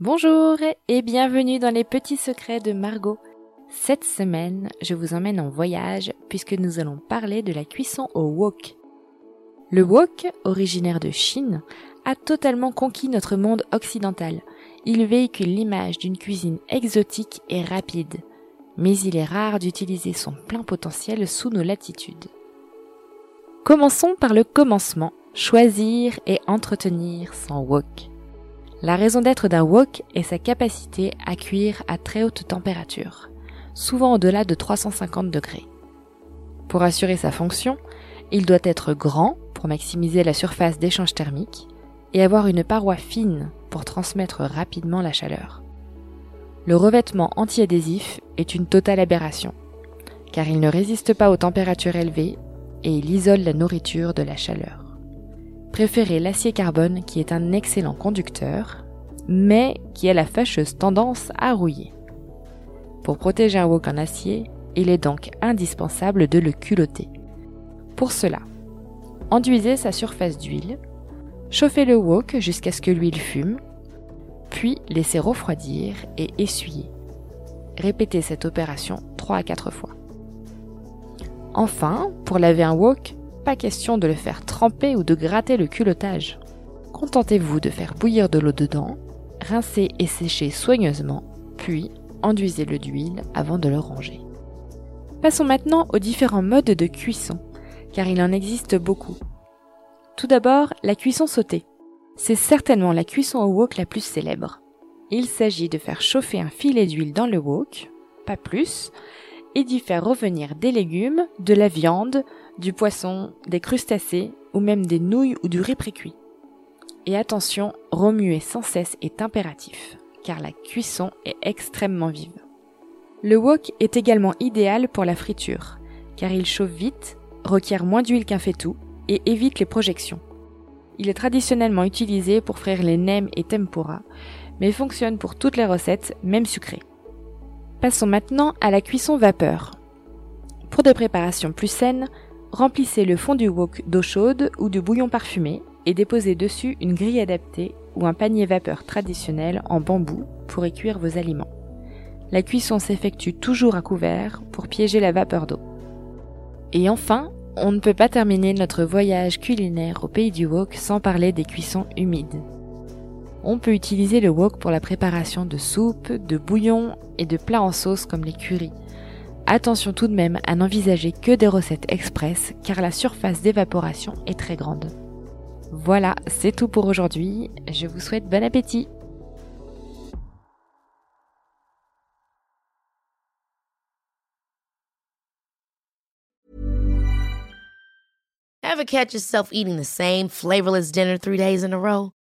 Bonjour et bienvenue dans les petits secrets de Margot. Cette semaine, je vous emmène en voyage puisque nous allons parler de la cuisson au wok. Le wok, originaire de Chine, a totalement conquis notre monde occidental. Il véhicule l'image d'une cuisine exotique et rapide, mais il est rare d'utiliser son plein potentiel sous nos latitudes. Commençons par le commencement, choisir et entretenir son wok. La raison d'être d'un wok est sa capacité à cuire à très haute température, souvent au-delà de 350 degrés. Pour assurer sa fonction, il doit être grand pour maximiser la surface d'échange thermique et avoir une paroi fine pour transmettre rapidement la chaleur. Le revêtement antiadhésif est une totale aberration, car il ne résiste pas aux températures élevées et il isole la nourriture de la chaleur. Préférez l'acier carbone qui est un excellent conducteur, mais qui a la fâcheuse tendance à rouiller. Pour protéger un wok en acier, il est donc indispensable de le culotter. Pour cela, enduisez sa surface d'huile, chauffez le wok jusqu'à ce que l'huile fume, puis laissez refroidir et essuyer. Répétez cette opération 3 à 4 fois. Enfin, pour laver un wok, question de le faire tremper ou de gratter le culottage. Contentez-vous de faire bouillir de l'eau dedans, rincez et séchez soigneusement, puis enduisez-le d'huile avant de le ranger. Passons maintenant aux différents modes de cuisson, car il en existe beaucoup. Tout d'abord, la cuisson sautée. C'est certainement la cuisson au wok la plus célèbre. Il s'agit de faire chauffer un filet d'huile dans le wok, pas plus, et d'y faire revenir des légumes, de la viande, du poisson, des crustacés ou même des nouilles ou du riz précuit. Et attention, remuer sans cesse est impératif, car la cuisson est extrêmement vive. Le wok est également idéal pour la friture, car il chauffe vite, requiert moins d'huile qu'un faitout et évite les projections. Il est traditionnellement utilisé pour frire les nems et tempura, mais fonctionne pour toutes les recettes, même sucrées. Passons maintenant à la cuisson vapeur. Pour des préparations plus saines, remplissez le fond du wok d'eau chaude ou de bouillon parfumé et déposez dessus une grille adaptée ou un panier vapeur traditionnel en bambou pour y cuire vos aliments. La cuisson s'effectue toujours à couvert pour piéger la vapeur d'eau. Et enfin, on ne peut pas terminer notre voyage culinaire au pays du wok sans parler des cuissons humides. On peut utiliser le wok pour la préparation de soupes, de bouillons et de plats en sauce comme les currys. Attention tout de même à n'envisager que des recettes express car la surface d'évaporation est très grande. Voilà, c'est tout pour aujourd'hui. Je vous souhaite bon appétit.